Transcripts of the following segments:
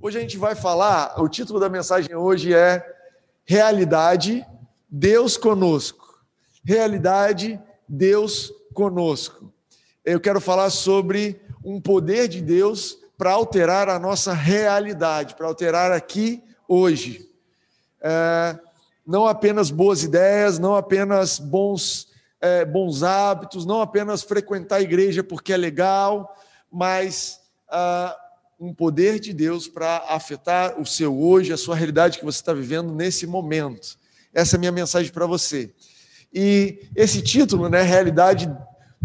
Hoje a gente vai falar, o título da mensagem hoje é Realidade, Deus conosco. Realidade, Deus conosco. Eu quero falar sobre um poder de Deus para alterar a nossa realidade, para alterar aqui hoje. É, não apenas boas ideias, não apenas bons, é, bons hábitos, não apenas frequentar a igreja porque é legal, mas ah, um poder de Deus para afetar o seu hoje, a sua realidade que você está vivendo nesse momento. Essa é a minha mensagem para você. E esse título, né, Realidade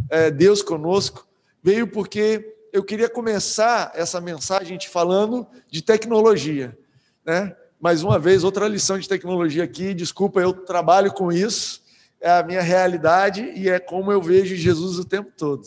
é, Deus Conosco, veio porque eu queria começar essa mensagem te falando de tecnologia. Né? Mais uma vez, outra lição de tecnologia aqui. Desculpa, eu trabalho com isso, é a minha realidade e é como eu vejo Jesus o tempo todo.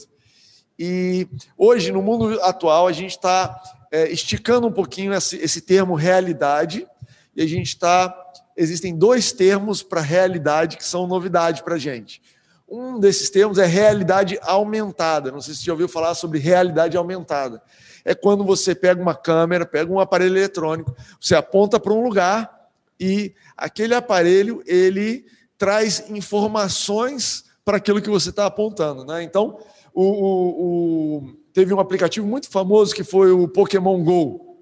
E hoje, no mundo atual, a gente está é, esticando um pouquinho esse, esse termo realidade, e a gente está. Existem dois termos para realidade que são novidade para a gente. Um desses termos é realidade aumentada. Não sei se você já ouviu falar sobre realidade aumentada. É quando você pega uma câmera, pega um aparelho eletrônico, você aponta para um lugar e aquele aparelho ele traz informações para aquilo que você está apontando. Né? Então, o, o, o, teve um aplicativo muito famoso que foi o Pokémon Go,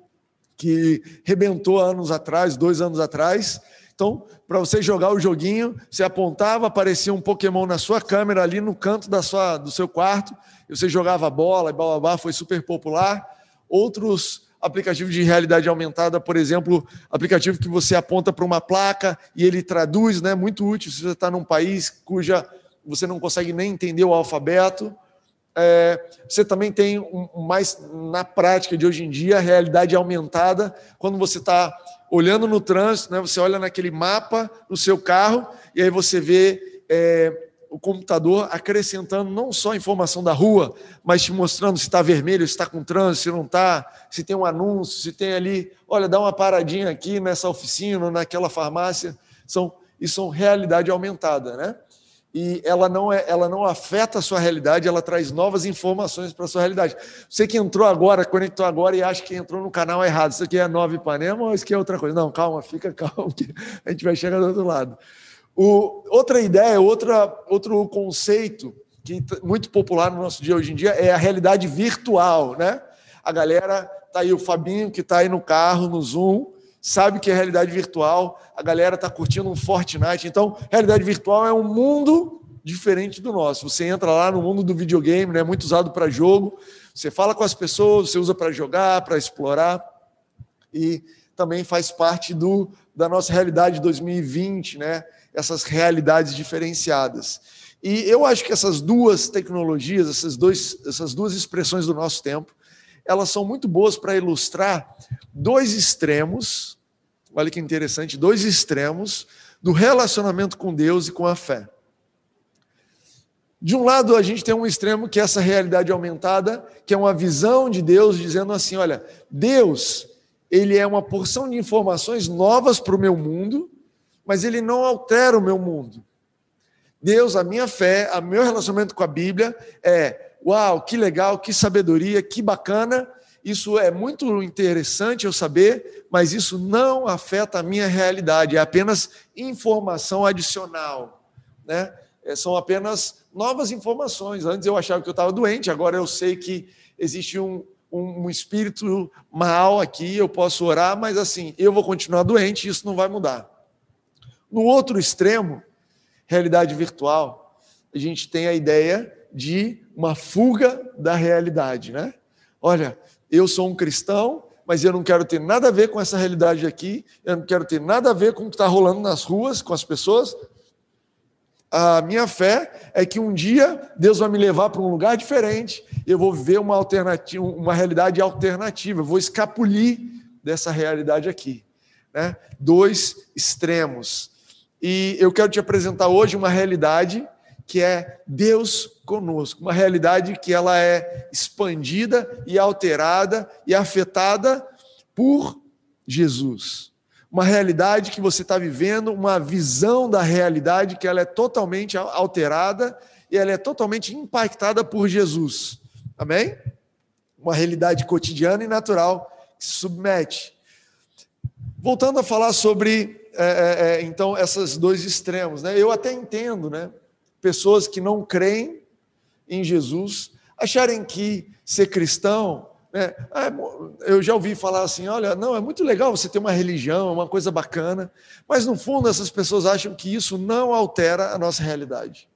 que rebentou anos atrás, dois anos atrás. Então, para você jogar o joguinho, você apontava, aparecia um Pokémon na sua câmera ali no canto da sua, do seu quarto, e você jogava bola e blá foi super popular. Outros aplicativos de realidade aumentada, por exemplo, aplicativo que você aponta para uma placa e ele traduz, né? Muito útil se você está num país cuja você não consegue nem entender o alfabeto. É, você também tem um, mais na prática de hoje em dia a realidade aumentada quando você está olhando no trânsito, né, você olha naquele mapa do seu carro e aí você vê é, o computador acrescentando não só a informação da rua, mas te mostrando se está vermelho, se está com trânsito, se não está, se tem um anúncio, se tem ali, olha, dá uma paradinha aqui nessa oficina, naquela farmácia. São, isso são realidade aumentada, né? E ela não, é, ela não afeta a sua realidade, ela traz novas informações para a sua realidade. Você que entrou agora, conectou agora e acha que entrou no canal errado, isso aqui é Nova Ipanema ou isso aqui é outra coisa? Não, calma, fica calmo, que a gente vai chegar do outro lado. O, outra ideia, outra, outro conceito que é muito popular no nosso dia hoje em dia é a realidade virtual, né? A galera, tá aí o Fabinho que está aí no carro, no Zoom, sabe que é realidade virtual, a galera está curtindo um Fortnite. Então, realidade virtual é um mundo diferente do nosso. Você entra lá no mundo do videogame, né, muito usado para jogo, você fala com as pessoas, você usa para jogar, para explorar, e também faz parte do, da nossa realidade de 2020, né, essas realidades diferenciadas. E eu acho que essas duas tecnologias, essas, dois, essas duas expressões do nosso tempo, elas são muito boas para ilustrar dois extremos, olha que interessante, dois extremos do relacionamento com Deus e com a fé. De um lado, a gente tem um extremo que é essa realidade aumentada, que é uma visão de Deus dizendo assim: olha, Deus, ele é uma porção de informações novas para o meu mundo, mas ele não altera o meu mundo. Deus, a minha fé, o meu relacionamento com a Bíblia é Uau, que legal, que sabedoria, que bacana. Isso é muito interessante eu saber, mas isso não afeta a minha realidade, é apenas informação adicional. Né? É, são apenas novas informações. Antes eu achava que eu estava doente, agora eu sei que existe um, um, um, espírito mal aqui, eu posso orar, mas assim, eu vou continuar doente, isso não vai mudar. No outro extremo, realidade virtual, a gente tem a ideia de uma fuga da realidade, né? Olha, eu sou um cristão, mas eu não quero ter nada a ver com essa realidade aqui, eu não quero ter nada a ver com o que está rolando nas ruas, com as pessoas. A minha fé é que um dia Deus vai me levar para um lugar diferente, eu vou viver uma alternativa, uma realidade alternativa, eu vou escapulir dessa realidade aqui. Né? Dois extremos. E eu quero te apresentar hoje uma realidade que é Deus conosco, uma realidade que ela é expandida e alterada e afetada por Jesus. Uma realidade que você está vivendo, uma visão da realidade que ela é totalmente alterada e ela é totalmente impactada por Jesus. Amém? Uma realidade cotidiana e natural que se submete. Voltando a falar sobre é, é, então esses dois extremos, né? Eu até entendo, né? Pessoas que não creem em Jesus acharem que ser cristão, né? É eu já ouvi falar assim, olha, não é muito legal você ter uma religião, uma coisa bacana, mas no fundo essas pessoas acham que isso não altera a nossa realidade.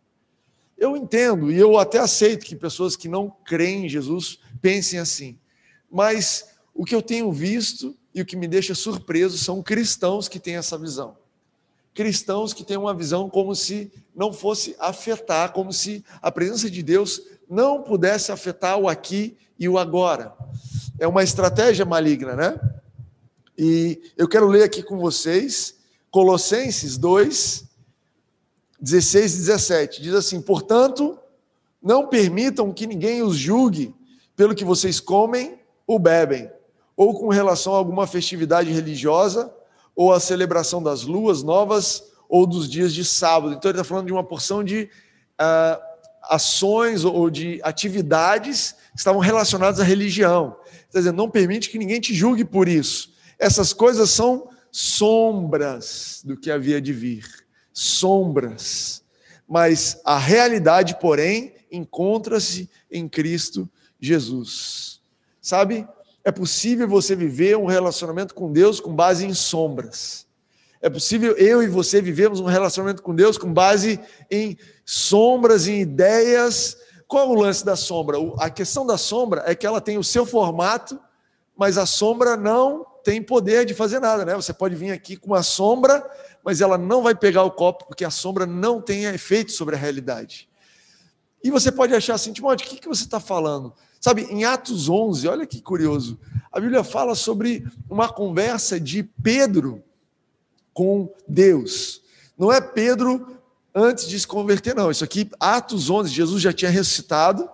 Eu entendo e eu até aceito que pessoas que não creem em Jesus pensem assim, mas o que eu tenho visto e o que me deixa surpreso são cristãos que têm essa visão. Cristãos que têm uma visão como se não fosse afetar, como se a presença de Deus não pudesse afetar o aqui e o agora. É uma estratégia maligna, né? E eu quero ler aqui com vocês Colossenses 2, 16 e 17. Diz assim: Portanto, não permitam que ninguém os julgue pelo que vocês comem ou bebem ou com relação a alguma festividade religiosa, ou a celebração das luas novas, ou dos dias de sábado. Então, ele está falando de uma porção de uh, ações ou de atividades que estavam relacionadas à religião. Está dizendo, não permite que ninguém te julgue por isso. Essas coisas são sombras do que havia de vir. Sombras. Mas a realidade, porém, encontra-se em Cristo Jesus. Sabe? É possível você viver um relacionamento com Deus com base em sombras. É possível eu e você vivemos um relacionamento com Deus com base em sombras, em ideias. Qual é o lance da sombra? A questão da sombra é que ela tem o seu formato, mas a sombra não tem poder de fazer nada, né? Você pode vir aqui com uma sombra, mas ela não vai pegar o copo, porque a sombra não tem efeito sobre a realidade. E você pode achar assim, Timóteo, o que você está falando? Sabe, em Atos 11, olha que curioso, a Bíblia fala sobre uma conversa de Pedro com Deus. Não é Pedro antes de se converter, não. Isso aqui, Atos 11, Jesus já tinha ressuscitado,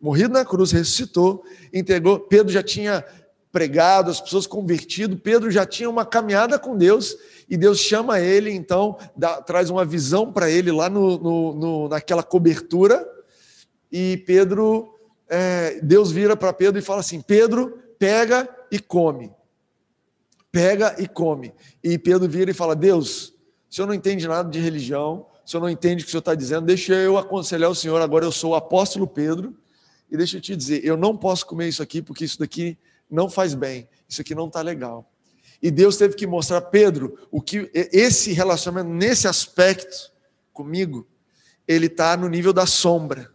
morrido na cruz, ressuscitou, entregou. Pedro já tinha pregado, as pessoas convertido. Pedro já tinha uma caminhada com Deus e Deus chama ele, então, dá, traz uma visão para ele lá no, no, no, naquela cobertura. E Pedro é, Deus vira para Pedro e fala assim: Pedro, pega e come. Pega e come. E Pedro vira e fala: Deus, o senhor não entende nada de religião, o senhor não entende o que o senhor está dizendo, deixa eu aconselhar o senhor. Agora eu sou o apóstolo Pedro, e deixa eu te dizer: eu não posso comer isso aqui porque isso daqui não faz bem, isso aqui não está legal. E Deus teve que mostrar, Pedro, o que esse relacionamento, nesse aspecto comigo, ele está no nível da sombra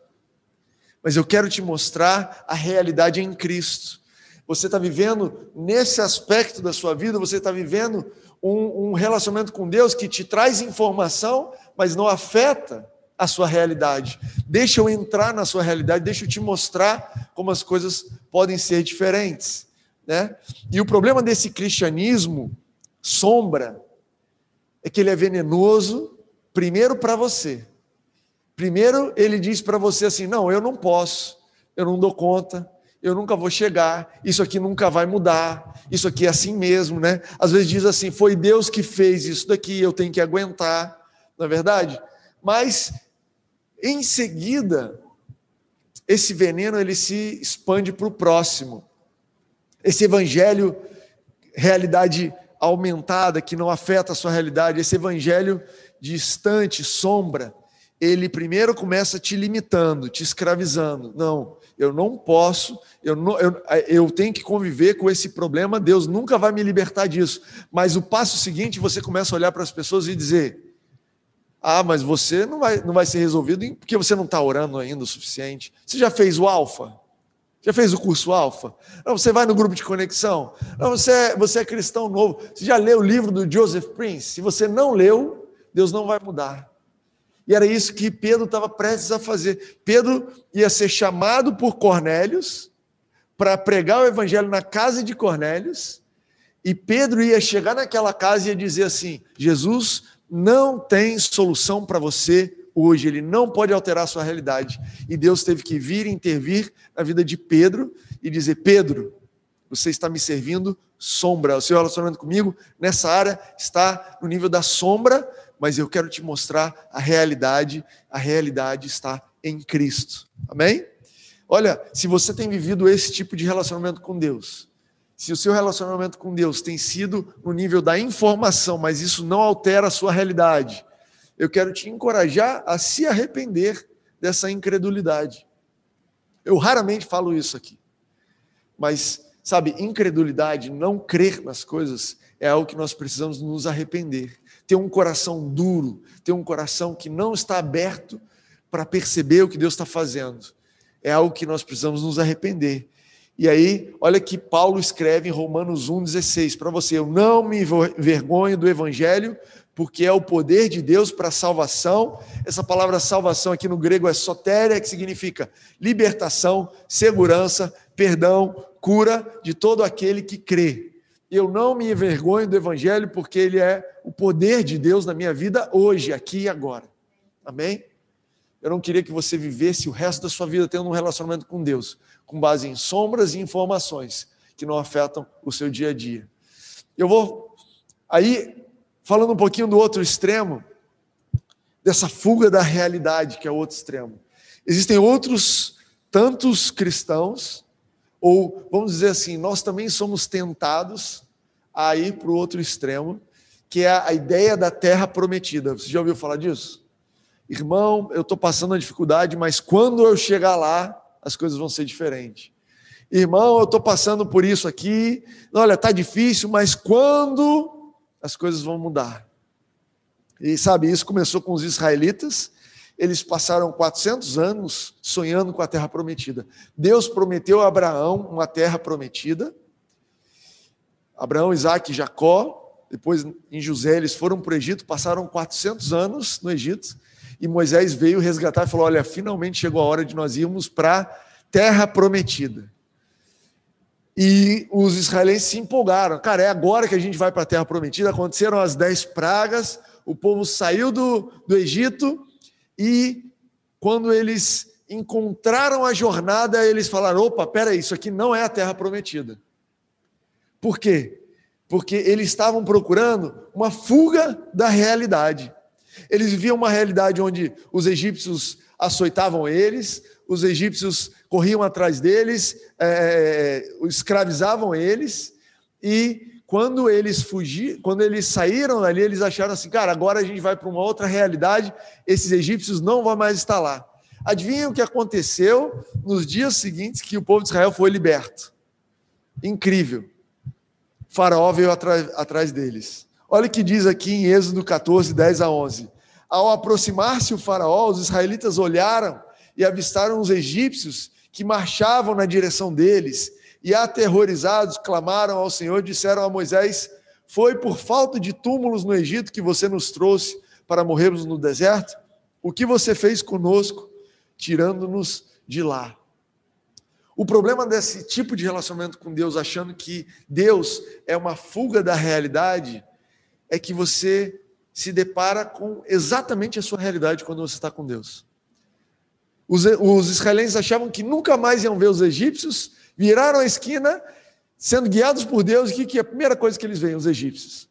mas eu quero te mostrar a realidade em Cristo. Você está vivendo nesse aspecto da sua vida, você está vivendo um, um, relacionamento com Deus que te traz informação, mas não afeta a sua realidade. Deixa eu entrar na sua realidade, deixa eu te mostrar como as coisas podem ser diferentes. Né? E o problema desse cristianismo sombra é que ele é venenoso, primeiro para você, Primeiro, ele diz para você assim: não, eu não posso, eu não dou conta, eu nunca vou chegar, isso aqui nunca vai mudar, isso aqui é assim mesmo, né? Às vezes diz assim: foi Deus que fez isso daqui, eu tenho que aguentar, não é verdade? Mas, em seguida, esse veneno ele se expande para o próximo. Esse evangelho, realidade aumentada, que não afeta a sua realidade, esse evangelho distante, sombra, ele primeiro começa te limitando, te escravizando. Não, eu não posso, eu, não, eu, eu tenho que conviver com esse problema, Deus nunca vai me libertar disso. Mas o passo seguinte, você começa a olhar para as pessoas e dizer: Ah, mas você não vai, não vai ser resolvido porque você não está orando ainda o suficiente. Você já fez o alfa? Já fez o curso alfa? Você vai no grupo de conexão? Você, é, você é cristão novo? Você já leu o livro do Joseph Prince? Se você não leu, Deus não vai mudar. E era isso que Pedro estava prestes a fazer. Pedro ia ser chamado por Cornélios para pregar o evangelho na casa de Cornélios, e Pedro ia chegar naquela casa e ia dizer assim: Jesus não tem solução para você hoje, ele não pode alterar a sua realidade. E Deus teve que vir e intervir na vida de Pedro e dizer: Pedro, você está me servindo sombra. O seu relacionamento comigo nessa área está no nível da sombra, mas eu quero te mostrar a realidade. A realidade está em Cristo. Amém? Olha, se você tem vivido esse tipo de relacionamento com Deus, se o seu relacionamento com Deus tem sido no nível da informação, mas isso não altera a sua realidade, eu quero te encorajar a se arrepender dessa incredulidade. Eu raramente falo isso aqui, mas, sabe, incredulidade, não crer nas coisas, é algo que nós precisamos nos arrepender. Ter um coração duro, ter um coração que não está aberto para perceber o que Deus está fazendo, é algo que nós precisamos nos arrepender. E aí, olha que Paulo escreve em Romanos 1,16 para você: Eu não me envergonho do Evangelho, porque é o poder de Deus para a salvação. Essa palavra salvação aqui no grego é sotéria, que significa libertação, segurança, perdão, cura de todo aquele que crê. Eu não me envergonho do Evangelho, porque ele é o poder de Deus na minha vida hoje, aqui e agora. Amém? Eu não queria que você vivesse o resto da sua vida tendo um relacionamento com Deus, com base em sombras e informações que não afetam o seu dia a dia. Eu vou aí falando um pouquinho do outro extremo, dessa fuga da realidade, que é o outro extremo. Existem outros tantos cristãos, ou vamos dizer assim, nós também somos tentados a ir para o outro extremo, que é a ideia da terra prometida. Você já ouviu falar disso? Irmão, eu estou passando uma dificuldade, mas quando eu chegar lá, as coisas vão ser diferentes. Irmão, eu estou passando por isso aqui. Olha, está difícil, mas quando as coisas vão mudar. E sabe, isso começou com os israelitas. Eles passaram 400 anos sonhando com a terra prometida. Deus prometeu a Abraão uma terra prometida. Abraão, Isaac e Jacó. Depois, em José, eles foram para o Egito, passaram 400 anos no Egito e Moisés veio resgatar e falou: Olha, finalmente chegou a hora de nós irmos para a terra prometida. E os israelenses se empolgaram. Cara, é agora que a gente vai para a terra prometida. Aconteceram as dez pragas, o povo saiu do, do Egito e quando eles encontraram a jornada, eles falaram: opa, peraí, isso aqui não é a terra prometida. Por quê? Porque eles estavam procurando uma fuga da realidade. Eles viviam uma realidade onde os egípcios açoitavam eles, os egípcios corriam atrás deles, é, escravizavam eles, e quando eles fugiram, quando eles saíram dali, eles acharam assim, cara, agora a gente vai para uma outra realidade, esses egípcios não vão mais estar lá. Adivinha o que aconteceu nos dias seguintes que o povo de Israel foi liberto? Incrível. O faraó veio atrás, atrás deles. Olha o que diz aqui em Êxodo 14, 10 a 11. Ao aproximar-se o faraó, os israelitas olharam e avistaram os egípcios que marchavam na direção deles, e aterrorizados clamaram ao Senhor, disseram a Moisés: Foi por falta de túmulos no Egito que você nos trouxe para morrermos no deserto? O que você fez conosco, tirando-nos de lá? O problema desse tipo de relacionamento com Deus, achando que Deus é uma fuga da realidade, é que você se depara com exatamente a sua realidade quando você está com Deus. Os, os israelenses achavam que nunca mais iam ver os egípcios, viraram a esquina, sendo guiados por Deus, e que, que é a primeira coisa que eles veem? Os egípcios.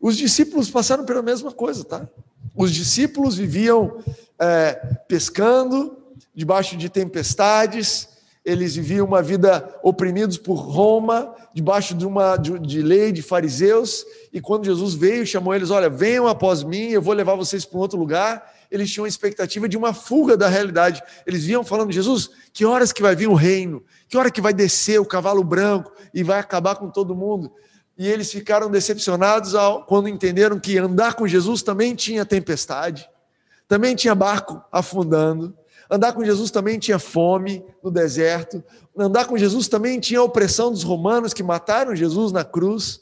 Os discípulos passaram pela mesma coisa, tá? Os discípulos viviam é, pescando, debaixo de tempestades, eles viviam uma vida oprimidos por Roma, debaixo de uma de, de, lei de fariseus, e quando Jesus veio, chamou eles, olha, venham após mim, eu vou levar vocês para um outro lugar. Eles tinham a expectativa de uma fuga da realidade. Eles vinham falando, Jesus, que horas que vai vir o reino? Que hora que vai descer o cavalo branco e vai acabar com todo mundo? E eles ficaram decepcionados ao, quando entenderam que andar com Jesus também tinha tempestade, também tinha barco afundando, Andar com Jesus também tinha fome no deserto. Andar com Jesus também tinha a opressão dos romanos que mataram Jesus na cruz.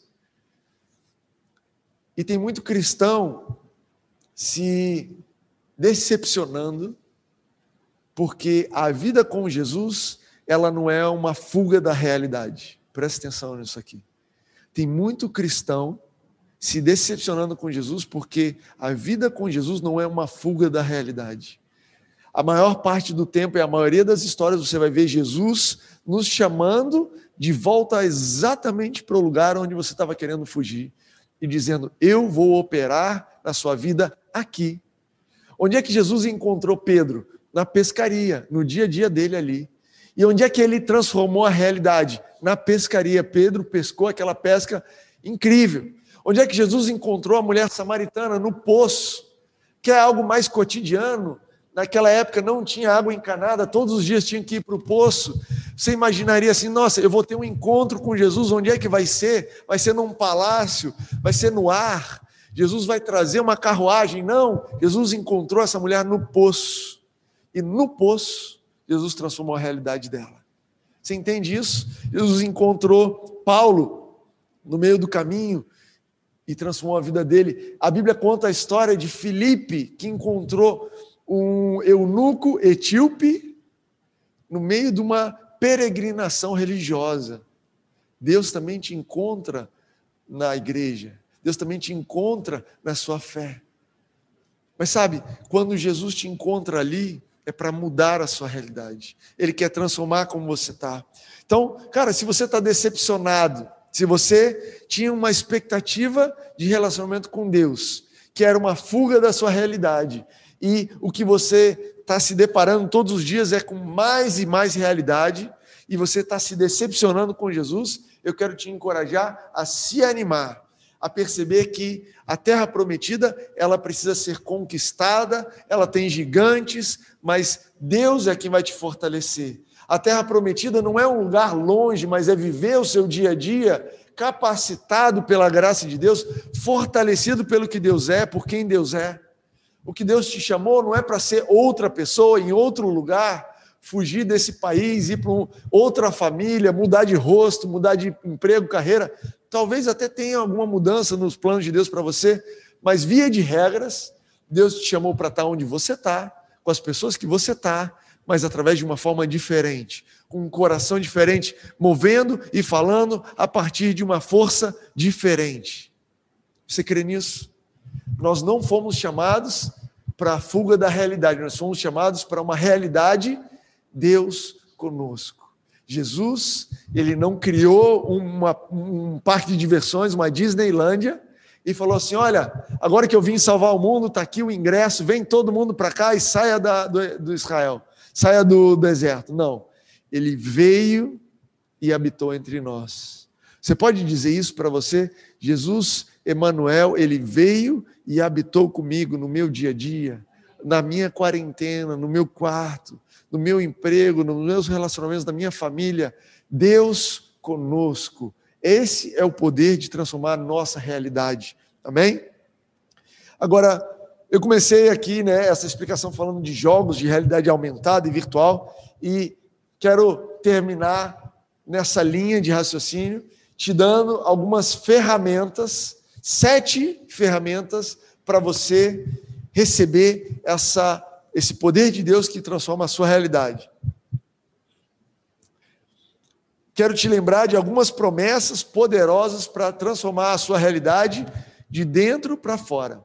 E tem muito cristão se decepcionando, porque a vida com Jesus, ela não é uma fuga da realidade. Presta atenção nisso aqui. Tem muito cristão se decepcionando com Jesus, porque a vida com Jesus não é uma fuga da realidade. A maior parte do tempo e a maioria das histórias você vai ver Jesus nos chamando de volta exatamente para o lugar onde você estava querendo fugir e dizendo: Eu vou operar na sua vida aqui. Onde é que Jesus encontrou Pedro? Na pescaria, no dia a dia dele ali. E onde é que ele transformou a realidade? na pescaria. Pedro pescou aquela pesca incrível. Onde é que Jesus encontrou a mulher samaritana? No poço, que é algo mais cotidiano. Naquela época não tinha água encanada, todos os dias tinha que ir para o poço. Você imaginaria assim: nossa, eu vou ter um encontro com Jesus, onde é que vai ser? Vai ser num palácio? Vai ser no ar? Jesus vai trazer uma carruagem? Não, Jesus encontrou essa mulher no poço. E no poço, Jesus transformou a realidade dela. Você entende isso? Jesus encontrou Paulo no meio do caminho e transformou a vida dele. A Bíblia conta a história de Filipe, que encontrou um eunuco etíope no meio de uma peregrinação religiosa. Deus também te encontra na igreja. Deus também te encontra na sua fé. Mas sabe, quando Jesus te encontra ali, é para mudar a sua realidade. Ele quer transformar como você está. Então, cara, se você está decepcionado, se você tinha uma expectativa de relacionamento com Deus, que era uma fuga da sua realidade, e o que você está se deparando todos os dias é com mais e mais realidade, e você está se decepcionando com Jesus, eu quero te encorajar a se animar, a perceber que a terra prometida, ela precisa ser conquistada, ela tem gigantes, mas Deus é quem vai te fortalecer. A terra prometida não é um lugar longe, mas é viver o seu dia a dia capacitado pela graça de Deus, fortalecido pelo que Deus é, por quem Deus é. O que Deus te chamou não é para ser outra pessoa em outro lugar, fugir desse país, ir para outra família, mudar de rosto, mudar de emprego, carreira. Talvez até tenha alguma mudança nos planos de Deus para você, mas via de regras, Deus te chamou para estar onde você está, com as pessoas que você está, mas através de uma forma diferente, com um coração diferente, movendo e falando a partir de uma força diferente. Você crê nisso? Nós não fomos chamados para a fuga da realidade, nós fomos chamados para uma realidade, Deus conosco. Jesus, ele não criou uma, um parque de diversões, uma Disneylândia, e falou assim: Olha, agora que eu vim salvar o mundo, está aqui o ingresso, vem todo mundo para cá e saia da, do, do Israel, saia do deserto. Não, ele veio e habitou entre nós. Você pode dizer isso para você? Jesus Emanuel, ele veio e habitou comigo no meu dia a dia, na minha quarentena, no meu quarto, no meu emprego, nos meus relacionamentos, na minha família. Deus conosco. Esse é o poder de transformar a nossa realidade. Amém? Agora, eu comecei aqui, né, essa explicação falando de jogos de realidade aumentada e virtual e quero terminar nessa linha de raciocínio te dando algumas ferramentas sete ferramentas para você receber essa, esse poder de Deus que transforma a sua realidade. Quero te lembrar de algumas promessas poderosas para transformar a sua realidade de dentro para fora.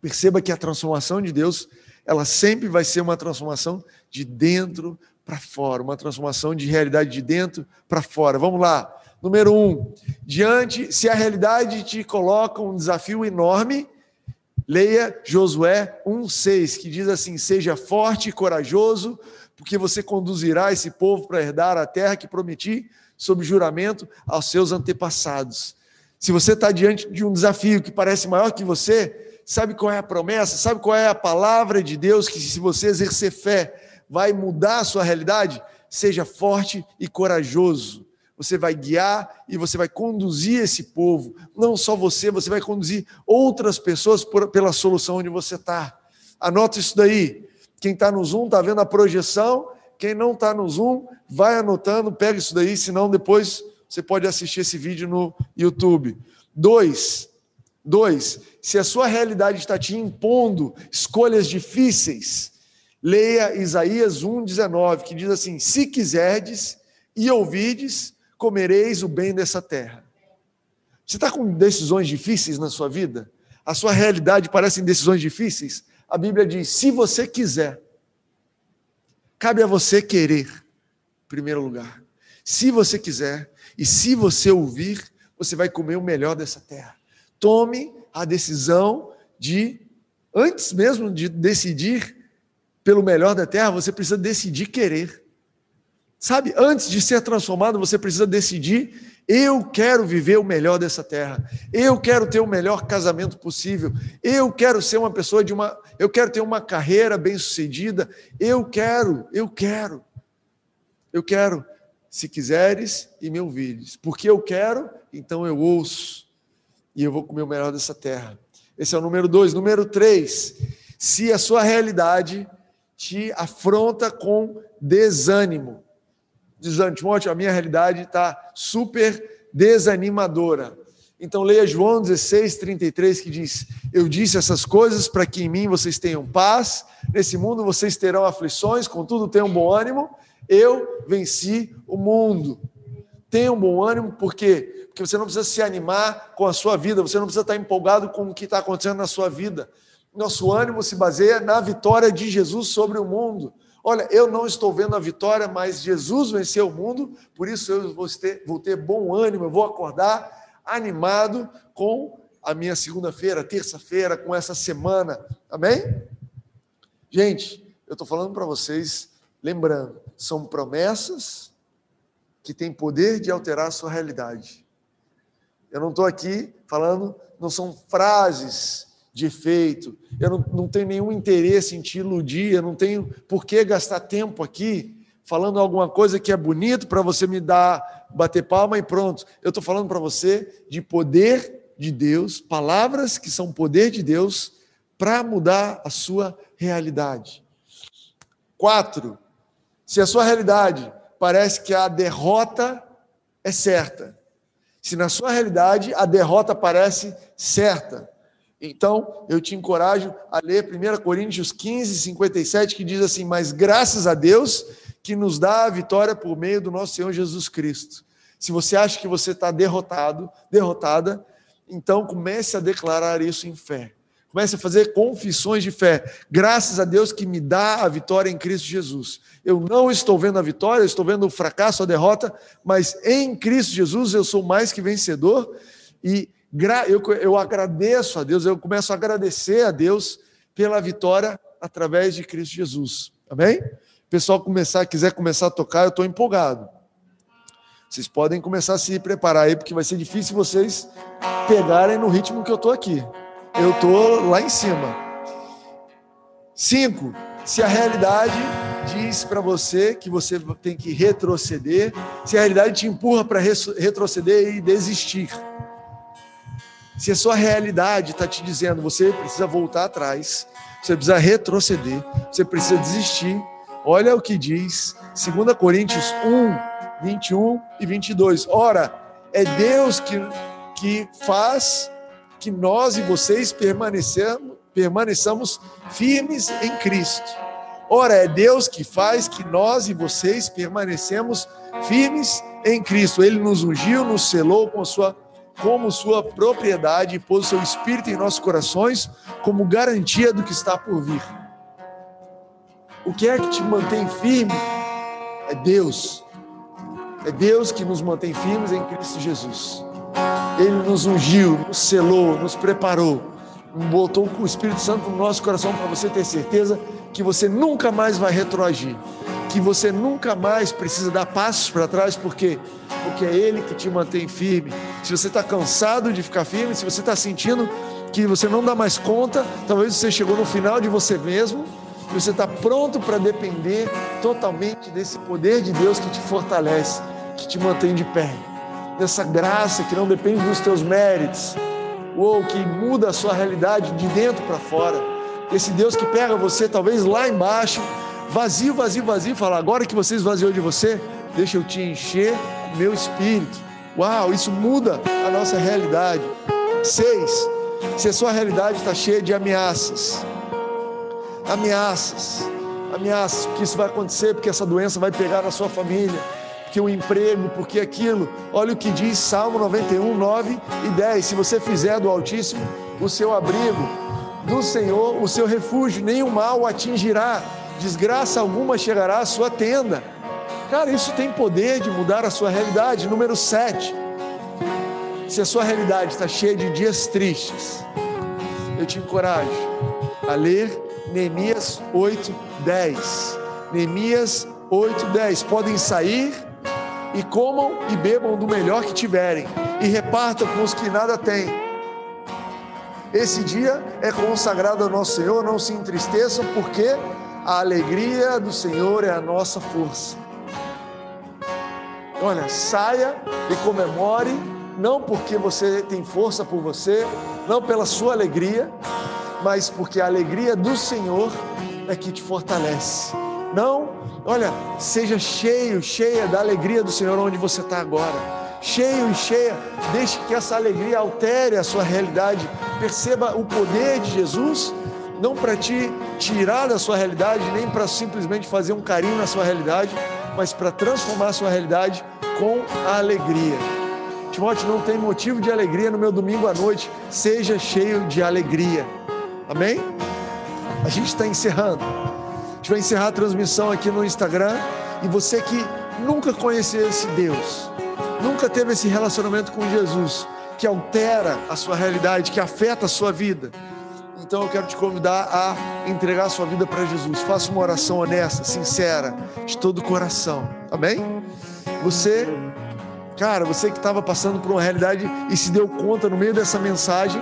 Perceba que a transformação de Deus, ela sempre vai ser uma transformação de dentro para fora, uma transformação de realidade de dentro para fora. Vamos lá. Número um, diante, se a realidade te coloca um desafio enorme, leia Josué 1,6, que diz assim: Seja forte e corajoso, porque você conduzirá esse povo para herdar a terra que prometi, sob juramento, aos seus antepassados. Se você está diante de um desafio que parece maior que você, sabe qual é a promessa? Sabe qual é a palavra de Deus que, se você exercer fé, vai mudar a sua realidade? Seja forte e corajoso você vai guiar e você vai conduzir esse povo. Não só você, você vai conduzir outras pessoas por, pela solução onde você está. Anota isso daí. Quem está no Zoom está vendo a projeção. Quem não está no Zoom, vai anotando, pega isso daí, senão depois você pode assistir esse vídeo no YouTube. Dois, dois, se a sua realidade está te impondo escolhas difíceis, leia Isaías 1,19, que diz assim: se quiserdes e ouvides, comereis o bem dessa terra. Você está com decisões difíceis na sua vida? A sua realidade parece decisões difíceis? A Bíblia diz: se você quiser, cabe a você querer, em primeiro lugar. Se você quiser e se você ouvir, você vai comer o melhor dessa terra. Tome a decisão de, antes mesmo de decidir pelo melhor da terra, você precisa decidir querer. Sabe, antes de ser transformado, você precisa decidir eu quero viver o melhor dessa terra. Eu quero ter o melhor casamento possível. Eu quero ser uma pessoa de uma. Eu quero ter uma carreira bem-sucedida. Eu quero, eu quero. Eu quero. Se quiseres e me ouvires. Porque eu quero, então eu ouço. E eu vou comer o melhor dessa terra. Esse é o número dois. Número três. Se a sua realidade te afronta com desânimo dizendo, Timóteo, a minha realidade está super desanimadora. Então leia João 16, 33, que diz: Eu disse essas coisas para que em mim vocês tenham paz, nesse mundo vocês terão aflições, contudo tenham bom ânimo, eu venci o mundo. Tenham bom ânimo, por quê? Porque você não precisa se animar com a sua vida, você não precisa estar empolgado com o que está acontecendo na sua vida. Nosso ânimo se baseia na vitória de Jesus sobre o mundo. Olha, eu não estou vendo a vitória, mas Jesus venceu o mundo, por isso eu vou ter, vou ter bom ânimo, eu vou acordar animado com a minha segunda-feira, terça-feira, com essa semana. Amém? Gente, eu estou falando para vocês, lembrando, são promessas que têm poder de alterar a sua realidade. Eu não estou aqui falando, não são frases de efeito, eu não, não tenho nenhum interesse em te iludir, eu não tenho por que gastar tempo aqui falando alguma coisa que é bonito para você me dar, bater palma e pronto. Eu estou falando para você de poder de Deus, palavras que são poder de Deus para mudar a sua realidade. Quatro, se a sua realidade parece que a derrota é certa, se na sua realidade a derrota parece certa, então, eu te encorajo a ler 1 Coríntios 15, 57, que diz assim: Mas graças a Deus que nos dá a vitória por meio do nosso Senhor Jesus Cristo. Se você acha que você está derrotado, derrotada, então comece a declarar isso em fé. Comece a fazer confissões de fé. Graças a Deus que me dá a vitória em Cristo Jesus. Eu não estou vendo a vitória, eu estou vendo o fracasso, a derrota, mas em Cristo Jesus eu sou mais que vencedor e eu, eu agradeço a Deus, eu começo a agradecer a Deus pela vitória através de Cristo Jesus. Amém? O pessoal começar, quiser começar a tocar, eu estou empolgado. Vocês podem começar a se preparar aí, porque vai ser difícil vocês pegarem no ritmo que eu estou aqui. Eu estou lá em cima. Cinco, se a realidade diz para você que você tem que retroceder, se a realidade te empurra para retroceder e desistir. Se a sua realidade está te dizendo você precisa voltar atrás, você precisa retroceder, você precisa desistir, olha o que diz 2 Coríntios 1, 21 e 22. Ora, é Deus que, que faz que nós e vocês permaneçamos, permaneçamos firmes em Cristo. Ora, é Deus que faz que nós e vocês permanecemos firmes em Cristo. Ele nos ungiu, nos selou com a sua como sua propriedade e pôs seu espírito em nossos corações como garantia do que está por vir. O que é que te mantém firme? É Deus. É Deus que nos mantém firmes em Cristo Jesus. Ele nos ungiu, nos selou, nos preparou, botou o Espírito Santo no nosso coração para você ter certeza que você nunca mais vai retroagir, que você nunca mais precisa dar passos para trás, porque porque é Ele que te mantém firme. Se você está cansado de ficar firme, se você está sentindo que você não dá mais conta, talvez você chegou no final de você mesmo, e você está pronto para depender totalmente desse poder de Deus que te fortalece, que te mantém de pé, dessa graça que não depende dos teus méritos, ou que muda a sua realidade de dentro para fora. Esse Deus que pega você, talvez lá embaixo, vazio, vazio, vazio, fala: agora que você esvaziou de você, deixa eu te encher meu espírito. Uau, isso muda a nossa realidade. Seis, se a sua realidade está cheia de ameaças, ameaças, ameaças, porque isso vai acontecer, porque essa doença vai pegar na sua família, porque o emprego, porque aquilo. Olha o que diz Salmo 91, 9 e 10. Se você fizer do Altíssimo o seu abrigo, do Senhor o seu refúgio, nenhum mal o atingirá, desgraça alguma chegará à sua tenda. Cara, isso tem poder de mudar a sua realidade. Número 7. Se a sua realidade está cheia de dias tristes, eu te encorajo a ler Neemias 8, 10. Neemias 8, 10. Podem sair e comam e bebam do melhor que tiverem, e repartam com os que nada têm. Esse dia é consagrado ao nosso Senhor, não se entristeçam, porque a alegria do Senhor é a nossa força. Olha, saia e comemore, não porque você tem força por você, não pela sua alegria, mas porque a alegria do Senhor é que te fortalece. Não, olha, seja cheio, cheia da alegria do Senhor onde você está agora. Cheio e cheia, deixe que essa alegria altere a sua realidade. Perceba o poder de Jesus, não para te tirar da sua realidade, nem para simplesmente fazer um carinho na sua realidade, mas para transformar a sua realidade com a alegria. Timóteo, não tem motivo de alegria no meu domingo à noite, seja cheio de alegria. Amém? A gente está encerrando. A gente vai encerrar a transmissão aqui no Instagram. E você que nunca conheceu esse Deus, nunca teve esse relacionamento com Jesus, que altera a sua realidade, que afeta a sua vida. Então eu quero te convidar a entregar a sua vida para Jesus. Faça uma oração honesta, sincera, de todo o coração. Amém? Você, cara, você que estava passando por uma realidade e se deu conta no meio dessa mensagem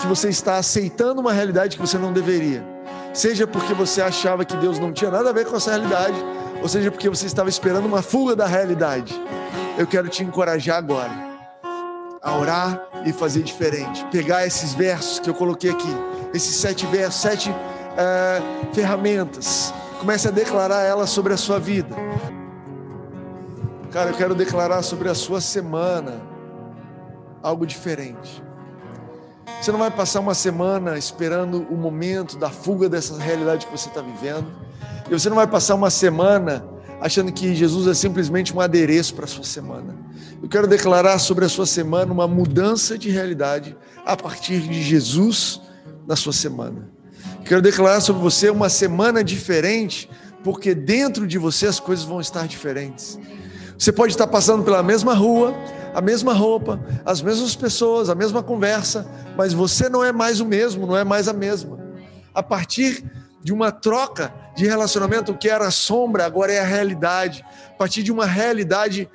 que você está aceitando uma realidade que você não deveria. Seja porque você achava que Deus não tinha nada a ver com essa realidade, ou seja porque você estava esperando uma fuga da realidade. Eu quero te encorajar agora a orar e fazer diferente. Pegar esses versos que eu coloquei aqui, esses sete versos, sete é, ferramentas. Comece a declarar elas sobre a sua vida. Cara, eu quero declarar sobre a sua semana algo diferente. Você não vai passar uma semana esperando o momento da fuga dessa realidade que você está vivendo. E você não vai passar uma semana achando que Jesus é simplesmente um adereço para a sua semana. Eu quero declarar sobre a sua semana uma mudança de realidade a partir de Jesus na sua semana. Quero declarar sobre você uma semana diferente, porque dentro de você as coisas vão estar diferentes. Você pode estar passando pela mesma rua, a mesma roupa, as mesmas pessoas, a mesma conversa, mas você não é mais o mesmo, não é mais a mesma. A partir de uma troca de relacionamento, que era sombra agora é a realidade. A partir de uma realidade,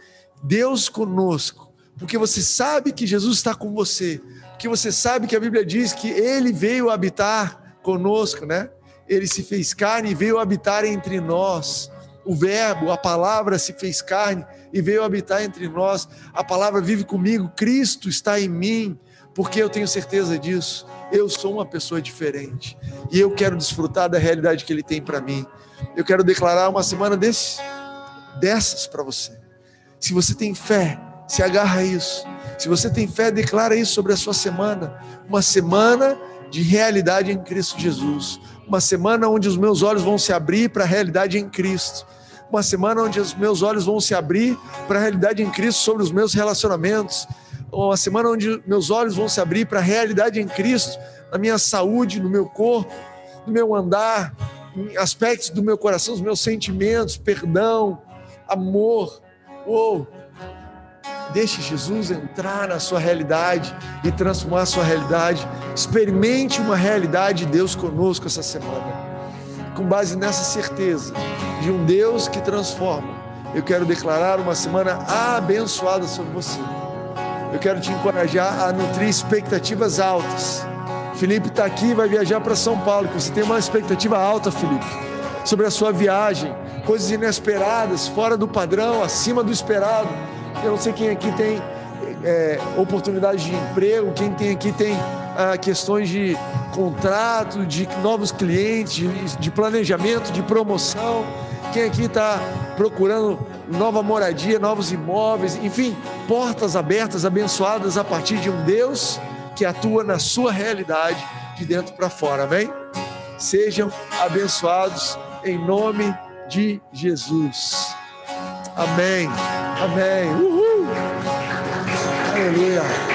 Deus conosco, porque você sabe que Jesus está com você, porque você sabe que a Bíblia diz que Ele veio habitar conosco, né? Ele se fez carne e veio habitar entre nós o Verbo, a palavra se fez carne e veio habitar entre nós. A palavra vive comigo, Cristo está em mim, porque eu tenho certeza disso. Eu sou uma pessoa diferente e eu quero desfrutar da realidade que Ele tem para mim. Eu quero declarar uma semana desse, dessas para você. Se você tem fé, se agarra a isso. Se você tem fé, declara isso sobre a sua semana. Uma semana de realidade em Cristo Jesus. Uma semana onde os meus olhos vão se abrir para a realidade em Cristo uma semana onde os meus olhos vão se abrir para a realidade em Cristo sobre os meus relacionamentos, uma semana onde meus olhos vão se abrir para a realidade em Cristo, na minha saúde, no meu corpo, no meu andar, em aspectos do meu coração, os meus sentimentos, perdão, amor. Uou! Deixe Jesus entrar na sua realidade e transformar a sua realidade. Experimente uma realidade de Deus conosco essa semana com base nessa certeza de um Deus que transforma, eu quero declarar uma semana abençoada sobre você. Eu quero te encorajar a nutrir expectativas altas. Felipe está aqui vai viajar para São Paulo. Você tem uma expectativa alta, Felipe, sobre a sua viagem, coisas inesperadas, fora do padrão, acima do esperado. Eu não sei quem aqui tem é, oportunidade de emprego, quem tem aqui tem ah, questões de contrato, de novos clientes, de, de planejamento, de promoção. Quem aqui está procurando nova moradia, novos imóveis, enfim, portas abertas, abençoadas a partir de um Deus que atua na sua realidade de dentro para fora, amém? Sejam abençoados em nome de Jesus. Amém. Amém. Uhul. Aleluia.